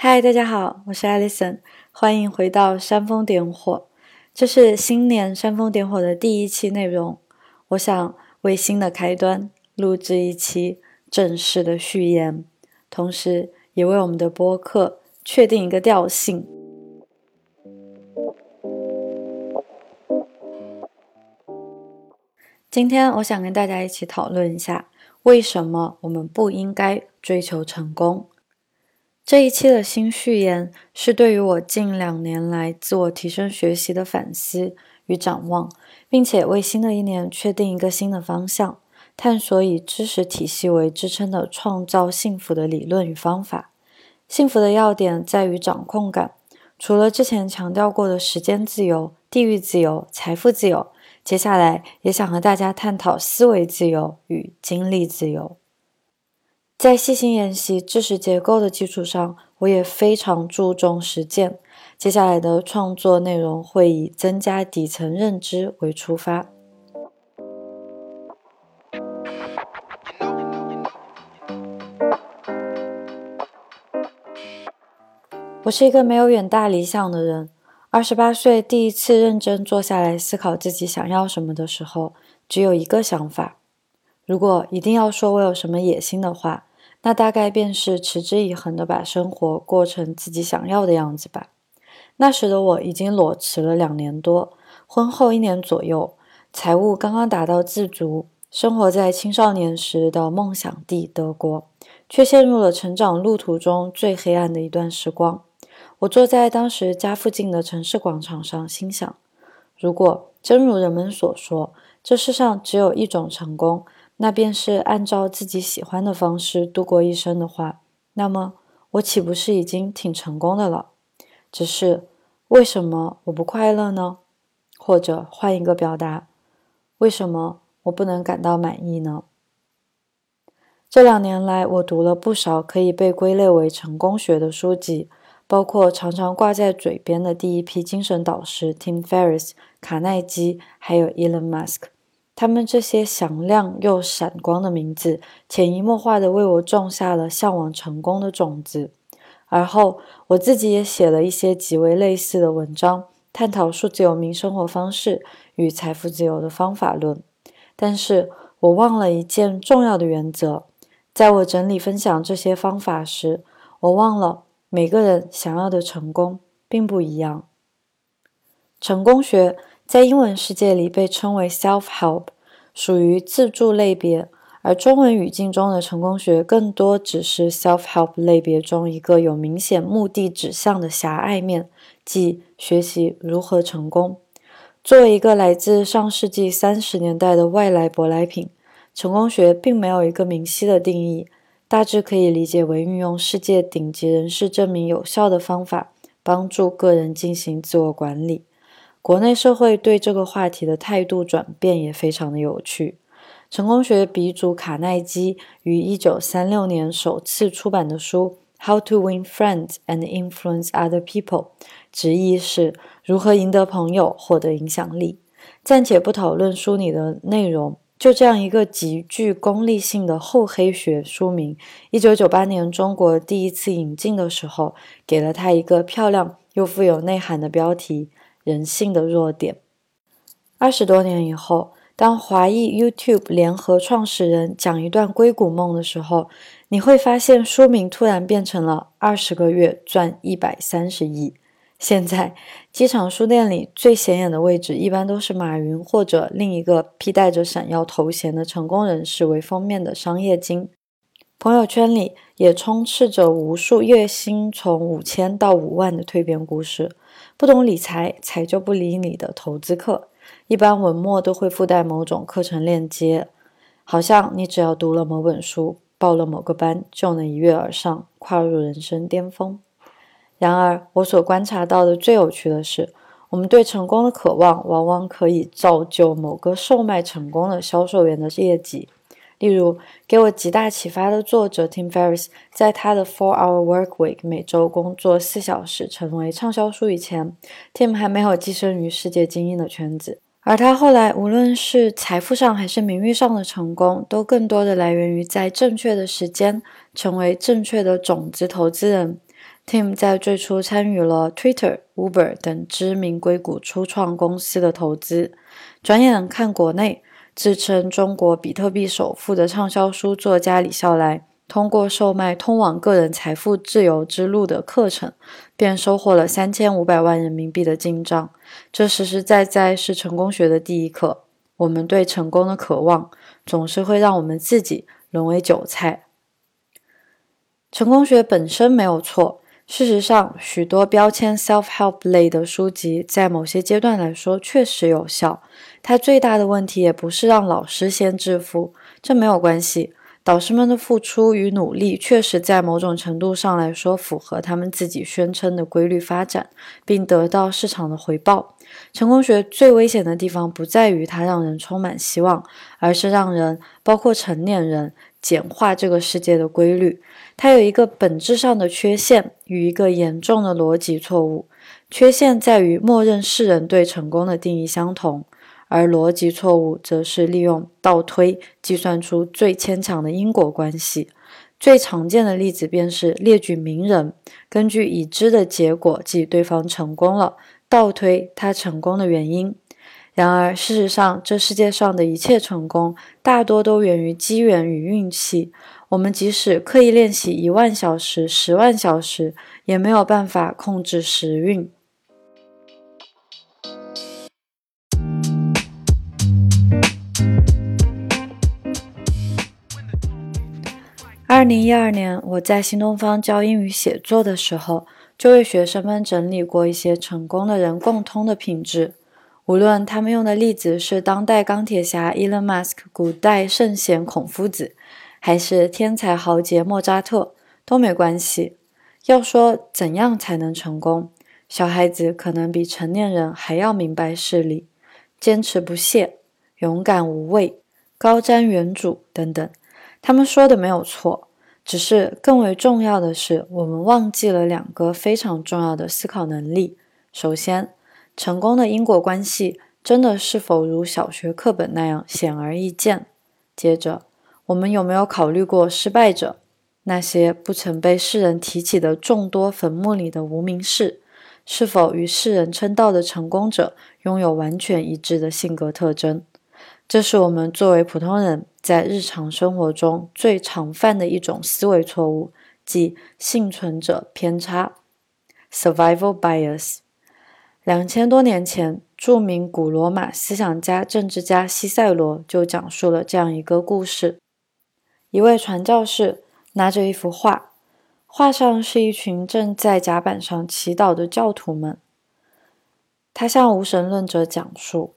嗨，大家好，我是 Alison，欢迎回到煽风点火。这是新年煽风点火的第一期内容。我想为新的开端录制一期正式的序言，同时也为我们的播客确定一个调性。今天我想跟大家一起讨论一下，为什么我们不应该追求成功。这一期的新序言是对于我近两年来自我提升学习的反思与展望，并且为新的一年确定一个新的方向，探索以知识体系为支撑的创造幸福的理论与方法。幸福的要点在于掌控感，除了之前强调过的时间自由、地域自由、财富自由，接下来也想和大家探讨思维自由与精力自由。在细心研习知识结构的基础上，我也非常注重实践。接下来的创作内容会以增加底层认知为出发。我是一个没有远大理想的人。二十八岁第一次认真坐下来思考自己想要什么的时候，只有一个想法：如果一定要说我有什么野心的话。那大概便是持之以恒的把生活过成自己想要的样子吧。那时的我已经裸辞了两年多，婚后一年左右，财务刚刚达到自足，生活在青少年时的梦想地德国，却陷入了成长路途中最黑暗的一段时光。我坐在当时家附近的城市广场上，心想：如果真如人们所说，这世上只有一种成功。那便是按照自己喜欢的方式度过一生的话，那么我岂不是已经挺成功的了？只是为什么我不快乐呢？或者换一个表达，为什么我不能感到满意呢？这两年来，我读了不少可以被归类为成功学的书籍，包括常常挂在嘴边的第一批精神导师 Tim Ferriss、卡耐基，还有 Elon Musk。他们这些响亮又闪光的名字，潜移默化地为我种下了向往成功的种子。而后，我自己也写了一些极为类似的文章，探讨数字游民生活方式与财富自由的方法论。但是我忘了一件重要的原则：在我整理分享这些方法时，我忘了每个人想要的成功并不一样。成功学。在英文世界里被称为 self-help，属于自助类别，而中文语境中的成功学更多只是 self-help 类别中一个有明显目的指向的狭隘面，即学习如何成功。作为一个来自上世纪三十年代的外来舶来品，成功学并没有一个明晰的定义，大致可以理解为运用世界顶级人士证明有效的方法，帮助个人进行自我管理。国内社会对这个话题的态度转变也非常的有趣。成功学鼻祖卡耐基于一九三六年首次出版的书《How to Win Friends and Influence Other People》，直译是如何赢得朋友、获得影响力。暂且不讨论书里的内容，就这样一个极具功利性的厚黑学书名，一九九八年中国第一次引进的时候，给了他一个漂亮又富有内涵的标题。人性的弱点。二十多年以后，当华裔 YouTube 联合创始人讲一段硅谷梦的时候，你会发现书名突然变成了“二十个月赚一百三十亿”。现在，机场书店里最显眼的位置一般都是马云或者另一个披戴着闪耀头衔的成功人士为封面的商业经。朋友圈里也充斥着无数月薪从五千到五万的蜕变故事。不懂理财，财就不理你的投资课，一般文末都会附带某种课程链接，好像你只要读了某本书，报了某个班，就能一跃而上，跨入人生巅峰。然而，我所观察到的最有趣的是，我们对成功的渴望，往往可以造就某个售卖成功的销售员的业绩。例如，给我极大启发的作者 Tim Ferriss，在他的 Four Hour Work Week 每周工作四小时成为畅销书以前，Tim 还没有跻身于世界精英的圈子。而他后来无论是财富上还是名誉上的成功，都更多的来源于在正确的时间成为正确的种子投资人。Tim 在最初参与了 Twitter、Uber 等知名硅谷初创公司的投资。转眼看国内，自称中国比特币首富的畅销书作家李笑来，通过售卖通往个人财富自由之路的课程，便收获了三千五百万人民币的进账。这实实在在是成功学的第一课。我们对成功的渴望，总是会让我们自己沦为韭菜。成功学本身没有错。事实上，许多标签 self-help 类的书籍在某些阶段来说确实有效。它最大的问题也不是让老师先致富，这没有关系。导师们的付出与努力确实在某种程度上来说符合他们自己宣称的规律发展，并得到市场的回报。成功学最危险的地方不在于它让人充满希望，而是让人，包括成年人。简化这个世界的规律，它有一个本质上的缺陷与一个严重的逻辑错误。缺陷在于默认世人对成功的定义相同，而逻辑错误则是利用倒推计算出最牵强的因果关系。最常见的例子便是列举名人，根据已知的结果，即对方成功了，倒推他成功的原因。然而，事实上，这世界上的一切成功大多都源于机缘与运气。我们即使刻意练习一万小时、十万小时，也没有办法控制时运。二零一二年，我在新东方教英语写作的时候，就为学生们整理过一些成功的人共通的品质。无论他们用的例子是当代钢铁侠 Elon Musk、古代圣贤孔夫子，还是天才豪杰莫扎特，都没关系。要说怎样才能成功，小孩子可能比成年人还要明白事理：坚持不懈、勇敢无畏、高瞻远瞩等等。他们说的没有错，只是更为重要的是，我们忘记了两个非常重要的思考能力。首先，成功的因果关系真的是否如小学课本那样显而易见？接着，我们有没有考虑过失败者，那些不曾被世人提起的众多坟墓里的无名氏，是否与世人称道的成功者拥有完全一致的性格特征？这是我们作为普通人在日常生活中最常犯的一种思维错误，即幸存者偏差 （survival bias）。两千多年前，著名古罗马思想家、政治家西塞罗就讲述了这样一个故事：一位传教士拿着一幅画，画上是一群正在甲板上祈祷的教徒们。他向无神论者讲述，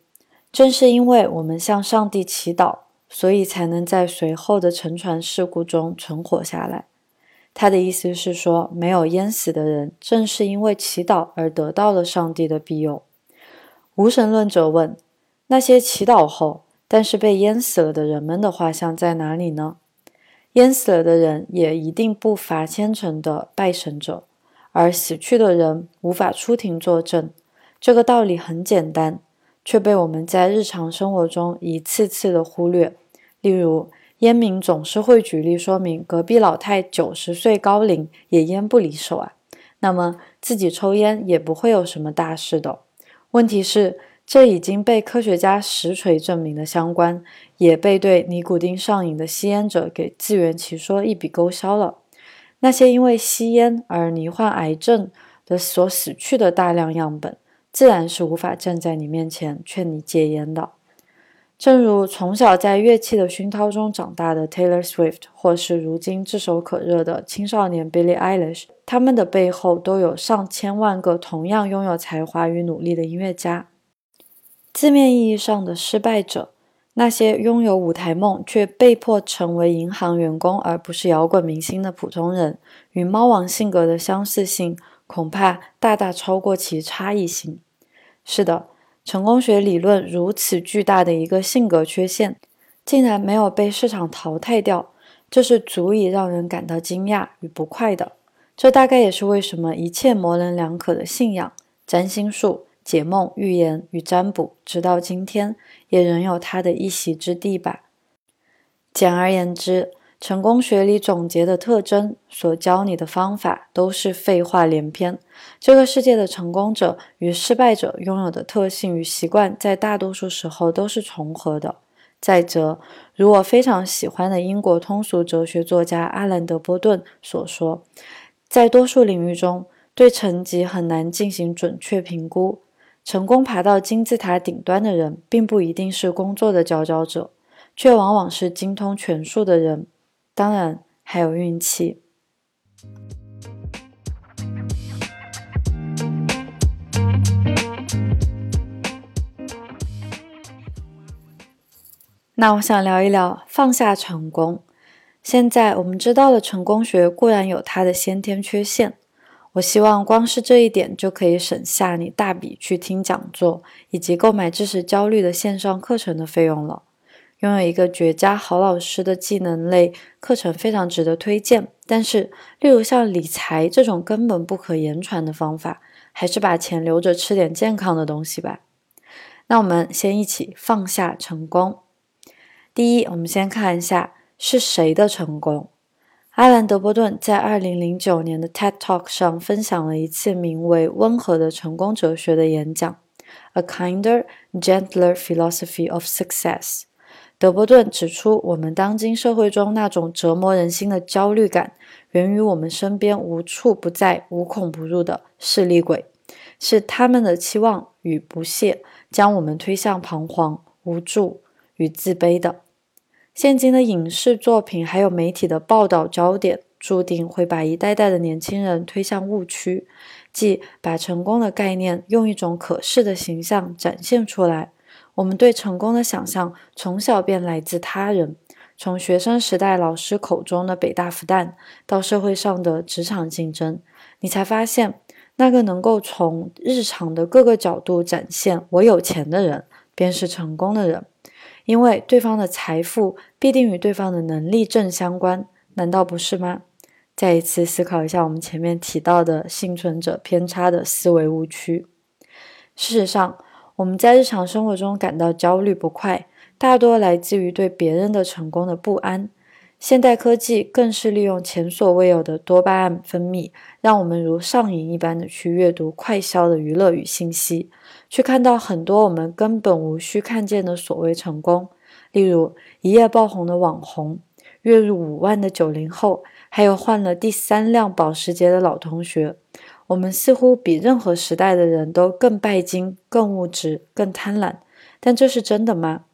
正是因为我们向上帝祈祷，所以才能在随后的沉船事故中存活下来。他的意思是说，没有淹死的人，正是因为祈祷而得到了上帝的庇佑。无神论者问：那些祈祷后但是被淹死了的人们的画像在哪里呢？淹死了的人也一定不乏虔诚的拜神者，而死去的人无法出庭作证。这个道理很简单，却被我们在日常生活中一次次的忽略。例如。烟民总是会举例说明，隔壁老太九十岁高龄也烟不离手啊，那么自己抽烟也不会有什么大事的。问题是，这已经被科学家实锤证明的相关，也被对尼古丁上瘾的吸烟者给自圆其说，一笔勾销了。那些因为吸烟而罹患癌症的所死去的大量样本，自然是无法站在你面前劝你戒烟的。正如从小在乐器的熏陶中长大的 Taylor Swift，或是如今炙手可热的青少年 Billie Eilish，他们的背后都有上千万个同样拥有才华与努力的音乐家。字面意义上的失败者，那些拥有舞台梦却被迫成为银行员工而不是摇滚明星的普通人，与猫王性格的相似性恐怕大大超过其差异性。是的。成功学理论如此巨大的一个性格缺陷，竟然没有被市场淘汰掉，这是足以让人感到惊讶与不快的。这大概也是为什么一切模棱两可的信仰、占星术、解梦、预言与占卜，直到今天也仍有它的一席之地吧。简而言之，成功学里总结的特征，所教你的方法都是废话连篇。这个世界的成功者与失败者拥有的特性与习惯，在大多数时候都是重合的。再者，如我非常喜欢的英国通俗哲学作家阿兰·德波顿所说，在多数领域中，对成绩很难进行准确评估。成功爬到金字塔顶端的人，并不一定是工作的佼佼者，却往往是精通权术的人。当然，还有运气。那我想聊一聊放下成功。现在我们知道了，成功学固然有它的先天缺陷。我希望光是这一点就可以省下你大笔去听讲座以及购买知识焦虑的线上课程的费用了。拥有一个绝佳好老师的技能类课程非常值得推荐。但是，例如像理财这种根本不可言传的方法，还是把钱留着吃点健康的东西吧。那我们先一起放下成功。第一，我们先看一下是谁的成功。阿兰·德波顿在2009年的 TED Talk 上分享了一次名为《温和的成功哲学》的演讲，A Kinder, Gentler Philosophy of Success。德波顿指出，我们当今社会中那种折磨人心的焦虑感，源于我们身边无处不在、无孔不入的势利鬼，是他们的期望与不屑，将我们推向彷徨、无助与自卑的。现今的影视作品还有媒体的报道焦点，注定会把一代代的年轻人推向误区，即把成功的概念用一种可视的形象展现出来。我们对成功的想象从小便来自他人，从学生时代老师口中的北大复旦，到社会上的职场竞争，你才发现，那个能够从日常的各个角度展现我有钱的人，便是成功的人。因为对方的财富必定与对方的能力正相关，难道不是吗？再一次思考一下我们前面提到的幸存者偏差的思维误区。事实上，我们在日常生活中感到焦虑不快，大多来自于对别人的成功的不安。现代科技更是利用前所未有的多巴胺分泌，让我们如上瘾一般的去阅读快消的娱乐与信息。去看到很多我们根本无需看见的所谓成功，例如一夜爆红的网红、月入五万的九零后，还有换了第三辆保时捷的老同学。我们似乎比任何时代的人都更拜金、更物质、更贪婪。但这是真的吗？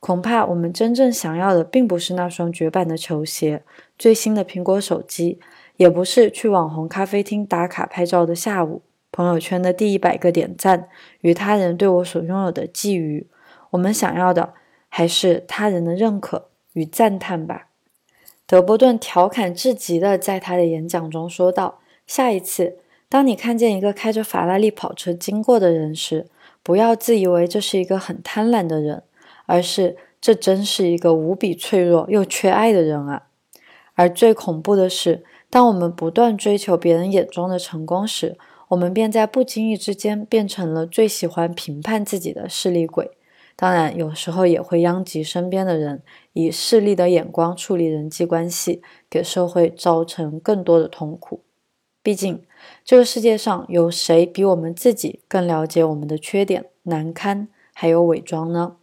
恐怕我们真正想要的，并不是那双绝版的球鞋、最新的苹果手机，也不是去网红咖啡厅打卡拍照的下午。朋友圈的第一百个点赞与他人对我所拥有的觊觎，我们想要的还是他人的认可与赞叹吧。德波顿调侃至极的在他的演讲中说道：“下一次，当你看见一个开着法拉利跑车经过的人时，不要自以为这是一个很贪婪的人，而是这真是一个无比脆弱又缺爱的人啊！而最恐怖的是，当我们不断追求别人眼中的成功时，我们便在不经意之间变成了最喜欢评判自己的势利鬼，当然有时候也会殃及身边的人，以势利的眼光处理人际关系，给社会造成更多的痛苦。毕竟，这个世界上有谁比我们自己更了解我们的缺点、难堪还有伪装呢？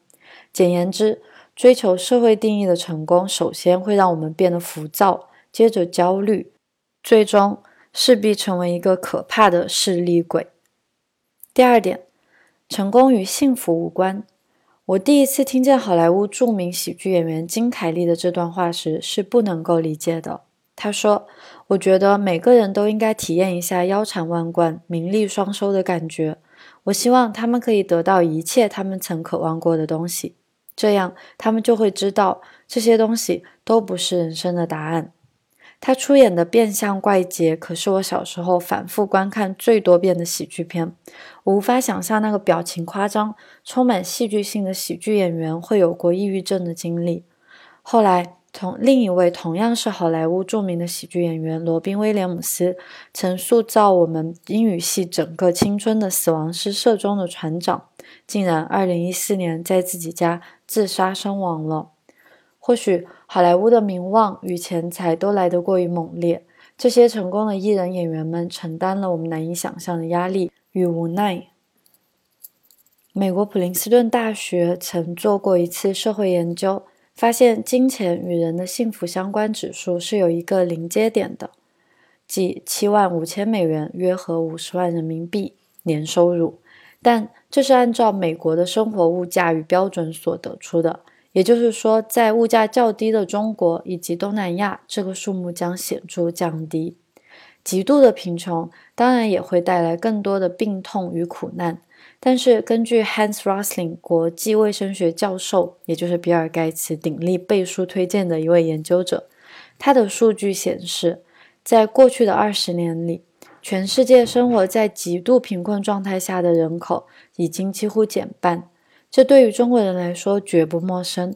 简言之，追求社会定义的成功，首先会让我们变得浮躁，接着焦虑，最终。势必成为一个可怕的势利鬼。第二点，成功与幸福无关。我第一次听见好莱坞著名喜剧演员金凯利的这段话时，是不能够理解的。他说：“我觉得每个人都应该体验一下腰缠万贯、名利双收的感觉。我希望他们可以得到一切他们曾渴望过的东西，这样他们就会知道这些东西都不是人生的答案。”他出演的《变相怪杰》可是我小时候反复观看最多遍的喜剧片。我无法想象那个表情夸张、充满戏剧性的喜剧演员会有过抑郁症的经历。后来，同另一位同样是好莱坞著名的喜剧演员罗宾·威廉姆斯，曾塑造我们英语系整个青春的死亡诗社中的船长，竟然2014年在自己家自杀身亡了。或许。好莱坞的名望与钱财都来得过于猛烈，这些成功的艺人演员们承担了我们难以想象的压力与无奈。美国普林斯顿大学曾做过一次社会研究，发现金钱与人的幸福相关指数是有一个临界点的，即七万五千美元（约合五十万人民币）年收入。但这是按照美国的生活物价与标准所得出的。也就是说，在物价较低的中国以及东南亚，这个数目将显著降低。极度的贫穷当然也会带来更多的病痛与苦难。但是，根据 Hans Rosling 国际卫生学教授，也就是比尔盖茨鼎力背书推荐的一位研究者，他的数据显示，在过去的二十年里，全世界生活在极度贫困状态下的人口已经几乎减半。这对于中国人来说绝不陌生。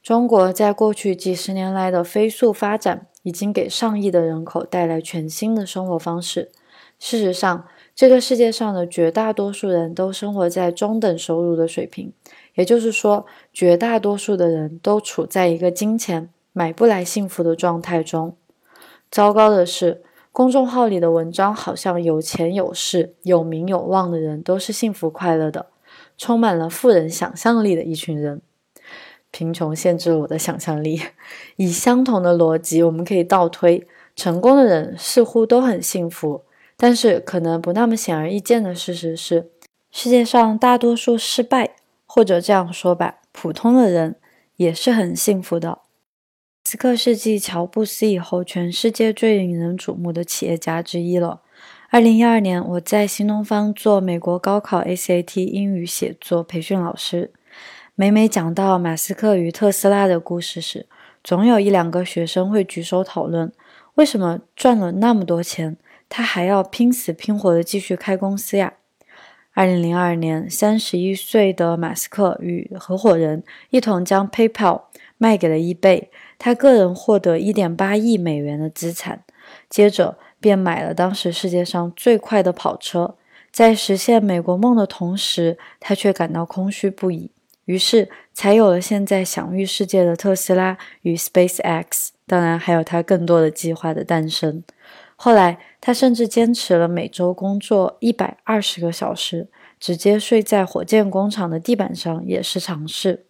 中国在过去几十年来的飞速发展，已经给上亿的人口带来全新的生活方式。事实上，这个世界上的绝大多数人都生活在中等收入的水平，也就是说，绝大多数的人都处在一个金钱买不来幸福的状态中。糟糕的是，公众号里的文章好像有钱有势、有名有望的人都是幸福快乐的。充满了富人想象力的一群人，贫穷限制了我的想象力。以相同的逻辑，我们可以倒推：成功的人似乎都很幸福，但是可能不那么显而易见的事实是，世界上大多数失败，或者这样说吧，普通的人也是很幸福的。马斯克是继乔布斯以后，全世界最引人瞩目的企业家之一了。二零一二年，我在新东方做美国高考 ACT 英语写作培训老师。每每讲到马斯克与特斯拉的故事时，总有一两个学生会举手讨论：为什么赚了那么多钱，他还要拼死拼活地继续开公司呀？二零零二年，三十一岁的马斯克与合伙人一同将 PayPal 卖给了 eBay，他个人获得一点八亿美元的资产。接着，便买了当时世界上最快的跑车，在实现美国梦的同时，他却感到空虚不已。于是才有了现在享誉世界的特斯拉与 SpaceX，当然还有他更多的计划的诞生。后来，他甚至坚持了每周工作一百二十个小时，直接睡在火箭工厂的地板上也是常事。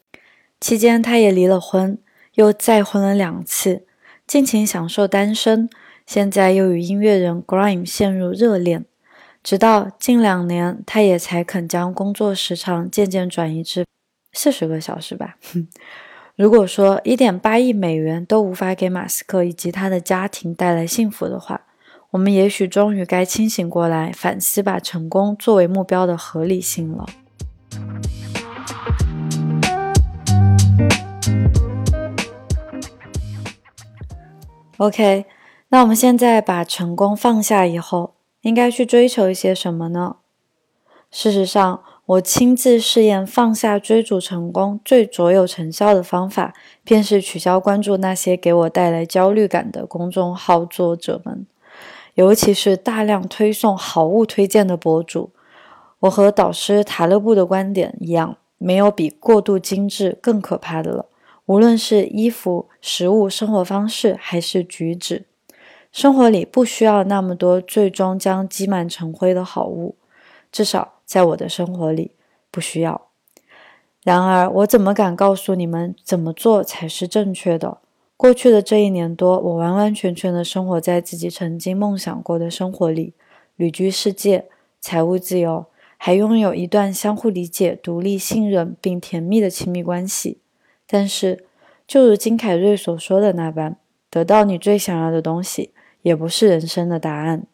期间，他也离了婚，又再婚了两次，尽情享受单身。现在又与音乐人 Grime 陷入热恋，直到近两年，他也才肯将工作时长渐渐转移至四十个小时吧。如果说一点八亿美元都无法给马斯克以及他的家庭带来幸福的话，我们也许终于该清醒过来，反思把成功作为目标的合理性了。OK。那我们现在把成功放下以后，应该去追求一些什么呢？事实上，我亲自试验放下追逐成功最卓有成效的方法，便是取消关注那些给我带来焦虑感的公众号作者们，尤其是大量推送好物推荐的博主。我和导师塔勒布的观点一样，没有比过度精致更可怕的了。无论是衣服、食物、生活方式，还是举止。生活里不需要那么多最终将积满成灰的好物，至少在我的生活里不需要。然而，我怎么敢告诉你们怎么做才是正确的？过去的这一年多，我完完全全的生活在自己曾经梦想过的生活里，旅居世界，财务自由，还拥有一段相互理解、独立、信任并甜蜜的亲密关系。但是，就如金凯瑞所说的那般，得到你最想要的东西。也不是人生的答案，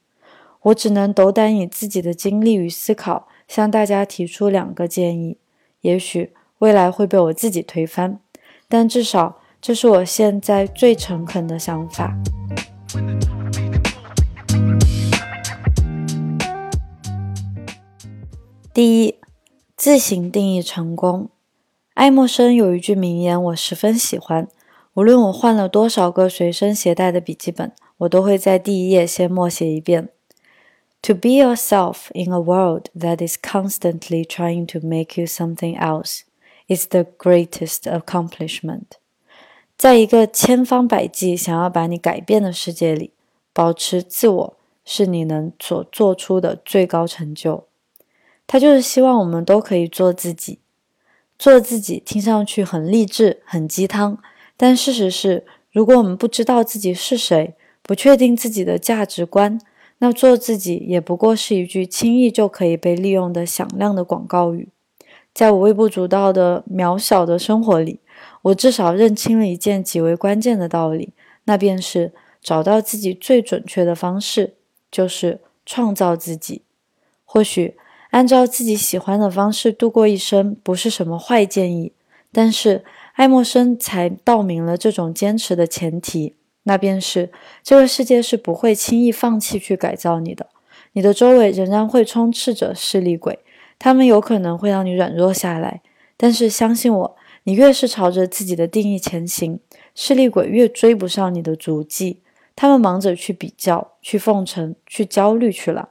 我只能斗胆以自己的经历与思考，向大家提出两个建议。也许未来会被我自己推翻，但至少这是我现在最诚恳的想法。第一，自行定义成功。爱默生有一句名言，我十分喜欢。无论我换了多少个随身携带的笔记本。我都会在第一页先默写一遍：To be yourself in a world that is constantly trying to make you something else is the greatest accomplishment。在一个千方百计想要把你改变的世界里，保持自我是你能所做出的最高成就。他就是希望我们都可以做自己。做自己听上去很励志、很鸡汤，但事实是，如果我们不知道自己是谁，不确定自己的价值观，那做自己也不过是一句轻易就可以被利用的响亮的广告语。在我微不足道的渺小的生活里，我至少认清了一件极为关键的道理，那便是找到自己最准确的方式，就是创造自己。或许。按照自己喜欢的方式度过一生，不是什么坏建议。但是爱默生才道明了这种坚持的前提，那便是这个世界是不会轻易放弃去改造你的。你的周围仍然会充斥着势利鬼，他们有可能会让你软弱下来。但是相信我，你越是朝着自己的定义前行，势利鬼越追不上你的足迹。他们忙着去比较、去奉承、去焦虑去了。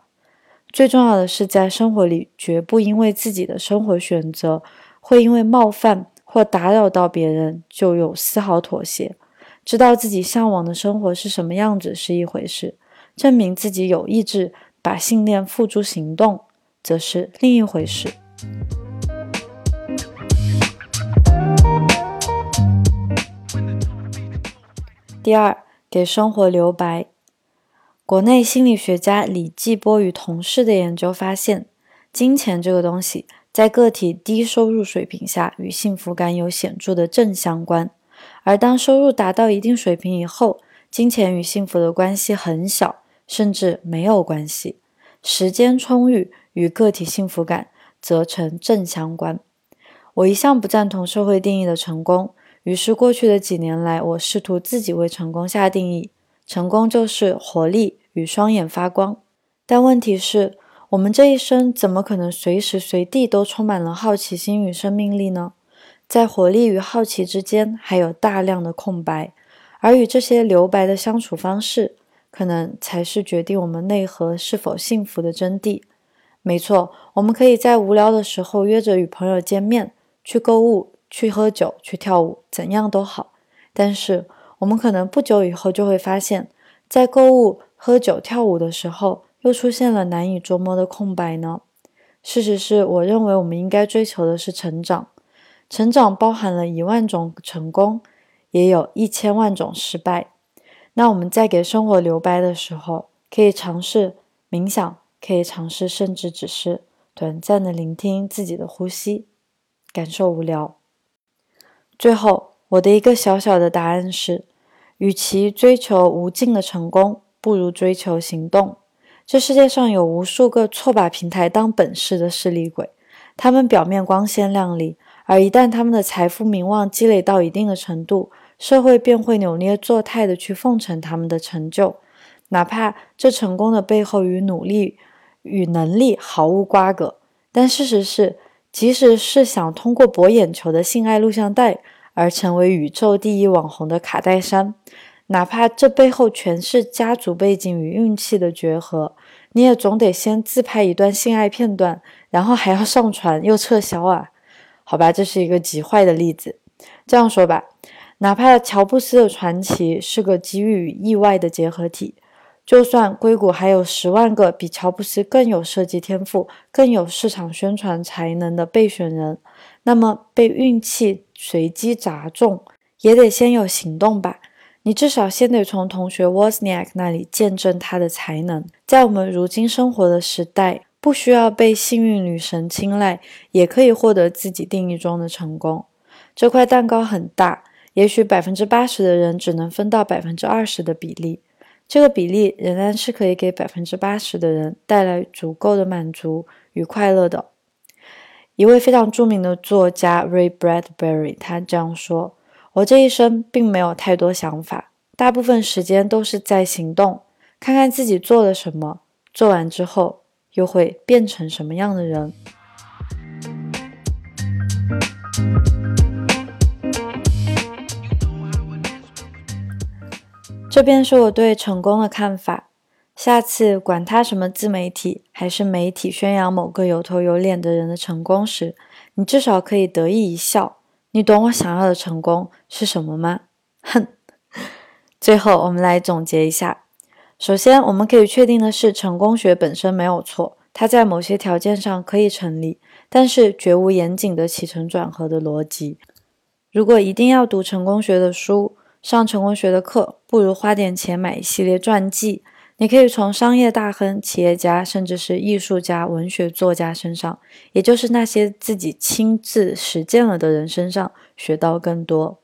最重要的是，在生活里绝不因为自己的生活选择会因为冒犯或打扰到别人就有丝毫妥协。知道自己向往的生活是什么样子是一回事，证明自己有意志把信念付诸行动则是另一回事。第二，给生活留白。国内心理学家李继波与同事的研究发现，金钱这个东西在个体低收入水平下与幸福感有显著的正相关，而当收入达到一定水平以后，金钱与幸福的关系很小，甚至没有关系。时间充裕与个体幸福感则成正相关。我一向不赞同社会定义的成功，于是过去的几年来，我试图自己为成功下定义。成功就是活力与双眼发光，但问题是，我们这一生怎么可能随时随地都充满了好奇心与生命力呢？在活力与好奇之间，还有大量的空白，而与这些留白的相处方式，可能才是决定我们内核是否幸福的真谛。没错，我们可以在无聊的时候约着与朋友见面，去购物，去喝酒，去跳舞，怎样都好，但是。我们可能不久以后就会发现，在购物、喝酒、跳舞的时候，又出现了难以捉摸的空白呢。事实是，我认为我们应该追求的是成长。成长包含了一万种成功，也有一千万种失败。那我们在给生活留白的时候，可以尝试冥想，可以尝试，甚至只是短暂的聆听自己的呼吸，感受无聊。最后，我的一个小小的答案是。与其追求无尽的成功，不如追求行动。这世界上有无数个错把平台当本事的势利鬼，他们表面光鲜亮丽，而一旦他们的财富名望积累到一定的程度，社会便会扭捏作态的去奉承他们的成就，哪怕这成功的背后与努力与能力毫无瓜葛。但事实是，即使是想通过博眼球的性爱录像带。而成为宇宙第一网红的卡戴珊，哪怕这背后全是家族背景与运气的结合，你也总得先自拍一段性爱片段，然后还要上传又撤销啊？好吧，这是一个极坏的例子。这样说吧，哪怕乔布斯的传奇是个机遇与意外的结合体，就算硅谷还有十万个比乔布斯更有设计天赋、更有市场宣传才能的备选人，那么被运气。随机砸中也得先有行动吧，你至少先得从同学 Wozniak 那里见证他的才能。在我们如今生活的时代，不需要被幸运女神青睐，也可以获得自己定义中的成功。这块蛋糕很大，也许百分之八十的人只能分到百分之二十的比例，这个比例仍然是可以给百分之八十的人带来足够的满足与快乐的。一位非常著名的作家 Ray Bradbury，他这样说：“我这一生并没有太多想法，大部分时间都是在行动，看看自己做了什么，做完之后又会变成什么样的人。”这便是我对成功的看法。下次管他什么自媒体还是媒体宣扬某个有头有脸的人的成功时，你至少可以得意一笑。你懂我想要的成功是什么吗？哼。最后，我们来总结一下。首先，我们可以确定的是，成功学本身没有错，它在某些条件上可以成立，但是绝无严谨的起承转合的逻辑。如果一定要读成功学的书，上成功学的课，不如花点钱买一系列传记。你可以从商业大亨、企业家，甚至是艺术家、文学作家身上，也就是那些自己亲自实践了的人身上学到更多。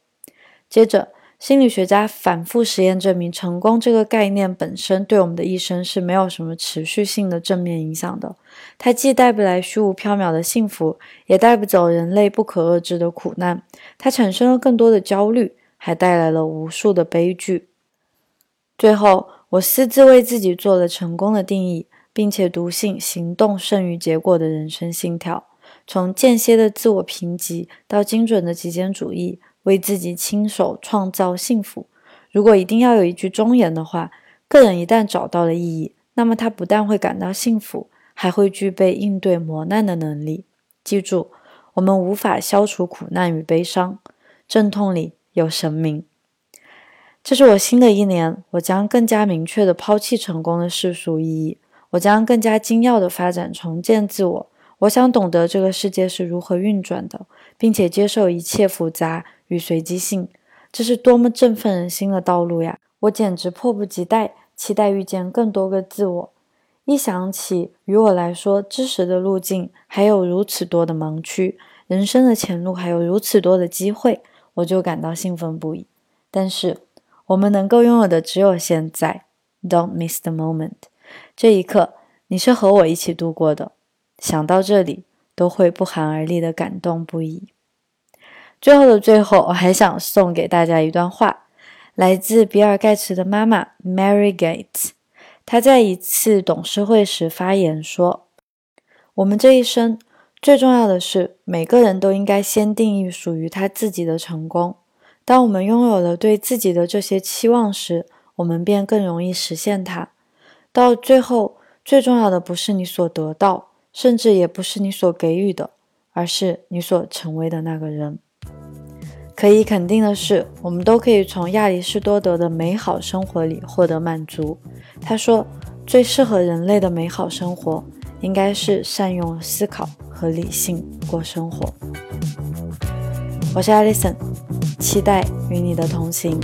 接着，心理学家反复实验证明，成功这个概念本身对我们的一生是没有什么持续性的正面影响的。它既带不来虚无缥缈的幸福，也带不走人类不可遏制的苦难。它产生了更多的焦虑，还带来了无数的悲剧。最后。我私自为自己做了成功的定义，并且笃信行动胜于结果的人生信条。从间歇的自我评级到精准的极简主义，为自己亲手创造幸福。如果一定要有一句忠言的话，个人一旦找到了意义，那么他不但会感到幸福，还会具备应对磨难的能力。记住，我们无法消除苦难与悲伤，阵痛里有神明。这是我新的一年，我将更加明确地抛弃成功的世俗意义，我将更加精要地发展重建自我。我想懂得这个世界是如何运转的，并且接受一切复杂与随机性。这是多么振奋人心的道路呀！我简直迫不及待，期待遇见更多个自我。一想起于我来说，知识的路径还有如此多的盲区，人生的前路还有如此多的机会，我就感到兴奋不已。但是。我们能够拥有的只有现在，Don't miss the moment。这一刻，你是和我一起度过的。想到这里，都会不寒而栗的感动不已。最后的最后，我还想送给大家一段话，来自比尔·盖茨的妈妈 Mary Gates。她在一次董事会时发言说：“我们这一生最重要的是，每个人都应该先定义属于他自己的成功。”当我们拥有了对自己的这些期望时，我们便更容易实现它。到最后，最重要的不是你所得到，甚至也不是你所给予的，而是你所成为的那个人。可以肯定的是，我们都可以从亚里士多德的美好生活里获得满足。他说，最适合人类的美好生活，应该是善用思考和理性过生活。我是 Alison。期待与你的同行。